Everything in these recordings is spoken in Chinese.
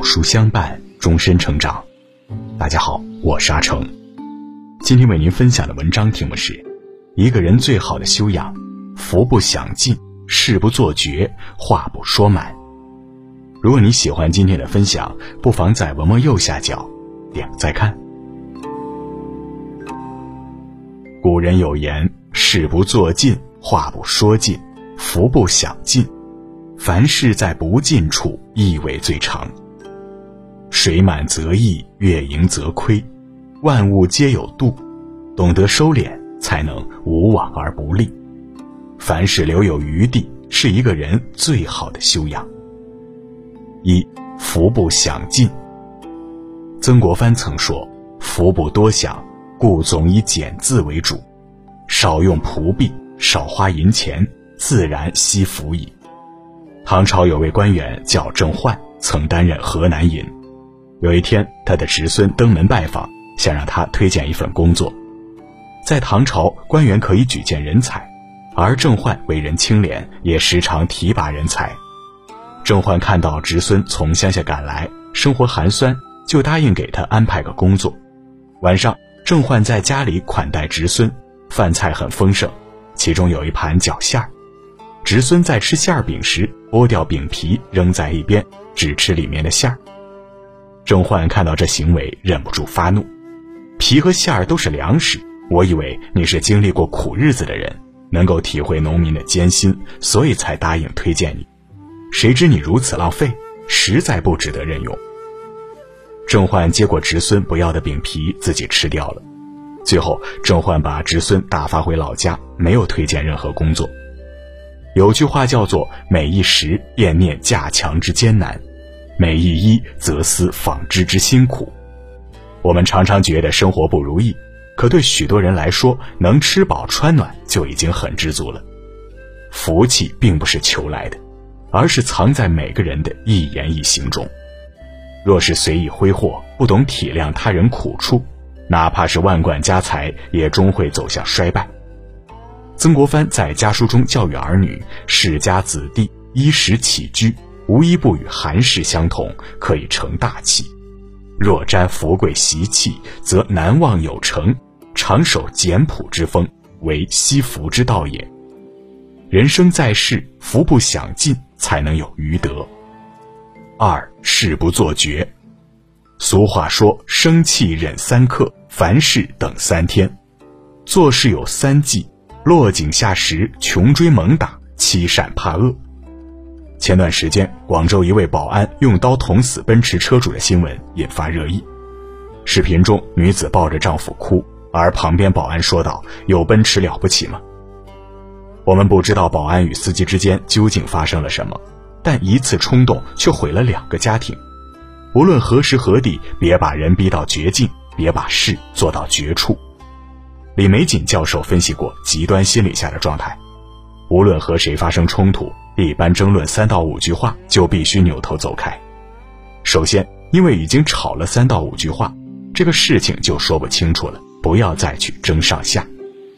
有书相伴，终身成长。大家好，我是阿成。今天为您分享的文章题目是：一个人最好的修养，福不享尽，事不做绝，话不说满。如果你喜欢今天的分享，不妨在文末右下角点个再看。古人有言：事不做尽，话不说尽，福不享尽。凡事在不尽处，意味最长。水满则溢，月盈则亏，万物皆有度，懂得收敛，才能无往而不利。凡事留有余地，是一个人最好的修养。一福不享尽。曾国藩曾说：“福不多享，故总以俭字为主，少用仆婢，少花银钱，自然惜福矣。”唐朝有位官员叫郑焕，曾担任河南尹。有一天，他的侄孙登门拜访，想让他推荐一份工作。在唐朝，官员可以举荐人才，而郑焕为人清廉，也时常提拔人才。郑焕看到侄孙从乡下赶来，生活寒酸，就答应给他安排个工作。晚上，郑焕在家里款待侄孙，饭菜很丰盛，其中有一盘饺馅儿。侄孙在吃馅饼时，剥掉饼皮扔在一边，只吃里面的馅儿。郑焕看到这行为，忍不住发怒：“皮和馅儿都是粮食，我以为你是经历过苦日子的人，能够体会农民的艰辛，所以才答应推荐你。谁知你如此浪费，实在不值得任用。”郑焕接过侄孙不要的饼皮，自己吃掉了。最后，郑焕把侄孙打发回老家，没有推荐任何工作。有句话叫做“每一时便念架墙之艰难，每一衣则思纺织之辛苦”。我们常常觉得生活不如意，可对许多人来说，能吃饱穿暖就已经很知足了。福气并不是求来的，而是藏在每个人的一言一行中。若是随意挥霍，不懂体谅他人苦处，哪怕是万贯家财，也终会走向衰败。曾国藩在家书中教育儿女：世家子弟衣食起居，无一不与寒士相同，可以成大器；若沾富贵习气，则难望有成。常守简朴之风，为惜福之道也。人生在世，福不享尽，才能有余德。二事不做绝。俗话说：生气忍三刻，凡事等三天。做事有三忌。落井下石、穷追猛打、欺善怕恶。前段时间，广州一位保安用刀捅死奔驰车主的新闻引发热议。视频中，女子抱着丈夫哭，而旁边保安说道：“有奔驰了不起吗？”我们不知道保安与司机之间究竟发生了什么，但一次冲动却毁了两个家庭。无论何时何地，别把人逼到绝境，别把事做到绝处。李玫瑾教授分析过极端心理下的状态：无论和谁发生冲突，一般争论三到五句话就必须扭头走开。首先，因为已经吵了三到五句话，这个事情就说不清楚了，不要再去争上下。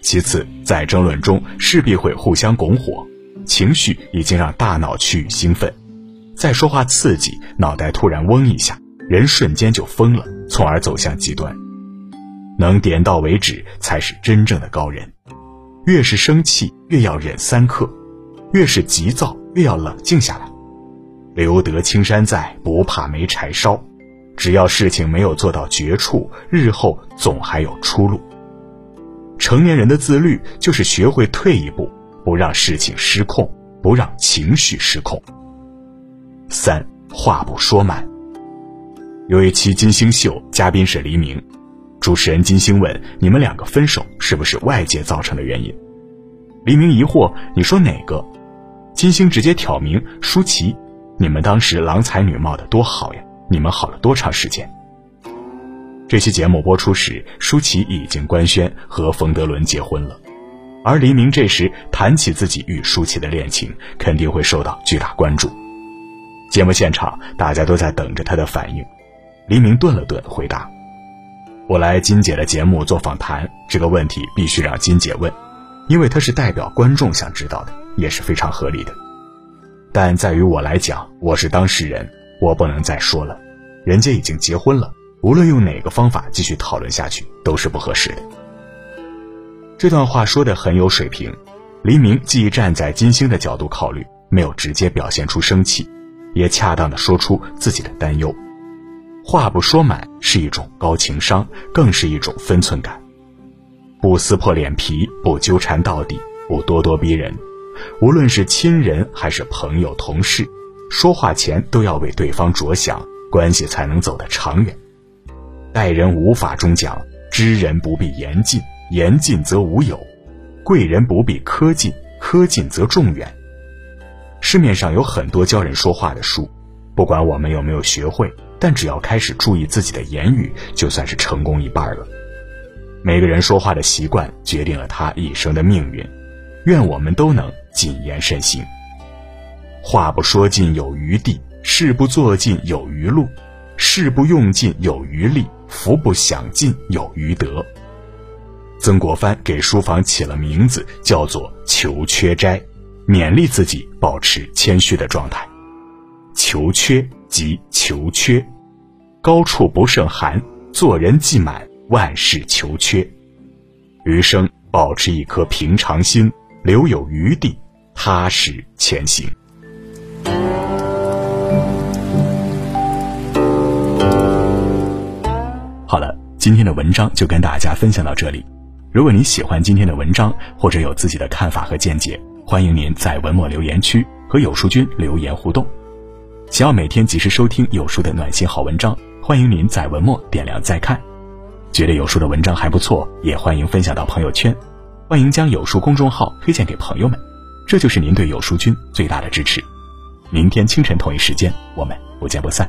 其次，在争论中势必会互相拱火，情绪已经让大脑趋于兴奋，再说话刺激，脑袋突然嗡一下，人瞬间就疯了，从而走向极端。能点到为止才是真正的高人，越是生气越要忍三刻，越是急躁越要冷静下来。留得青山在，不怕没柴烧。只要事情没有做到绝处，日后总还有出路。成年人的自律就是学会退一步，不让事情失控，不让情绪失控。三话不说满。有一期金星秀，嘉宾是黎明。主持人金星问：“你们两个分手是不是外界造成的原因？”黎明疑惑：“你说哪个？”金星直接挑明：“舒淇，你们当时郎才女貌的多好呀！你们好了多长时间？”这期节目播出时，舒淇已经官宣和冯德伦结婚了，而黎明这时谈起自己与舒淇的恋情，肯定会受到巨大关注。节目现场，大家都在等着他的反应。黎明顿了顿，回答。我来金姐的节目做访谈，这个问题必须让金姐问，因为她是代表观众想知道的，也是非常合理的。但在于我来讲，我是当事人，我不能再说了，人家已经结婚了，无论用哪个方法继续讨论下去都是不合适的。这段话说的很有水平，黎明既站在金星的角度考虑，没有直接表现出生气，也恰当的说出自己的担忧。话不说满是一种高情商，更是一种分寸感。不撕破脸皮，不纠缠到底，不咄咄逼人。无论是亲人还是朋友、同事，说话前都要为对方着想，关系才能走得长远。待人无法中讲：知人不必言尽，言尽则无友；贵人不必苛尽，苛尽则众远。市面上有很多教人说话的书，不管我们有没有学会，但只要开始注意自己的言语，就算是成功一半了。每个人说话的习惯决定了他一生的命运，愿我们都能谨言慎行。话不说尽有余地，事不做尽有余路，事不用尽有余力，福不享尽有余德。曾国藩给书房起了名字，叫做“求缺斋”，勉励自己保持谦虚的状态。求缺即求缺，高处不胜寒，做人既满。万事求缺，余生保持一颗平常心，留有余地，踏实前行。好了，今天的文章就跟大家分享到这里。如果您喜欢今天的文章，或者有自己的看法和见解，欢迎您在文末留言区和有书君留言互动。想要每天及时收听有书的暖心好文章，欢迎您在文末点亮再看。觉得有书的文章还不错，也欢迎分享到朋友圈，欢迎将有书公众号推荐给朋友们，这就是您对有书君最大的支持。明天清晨同一时间，我们不见不散。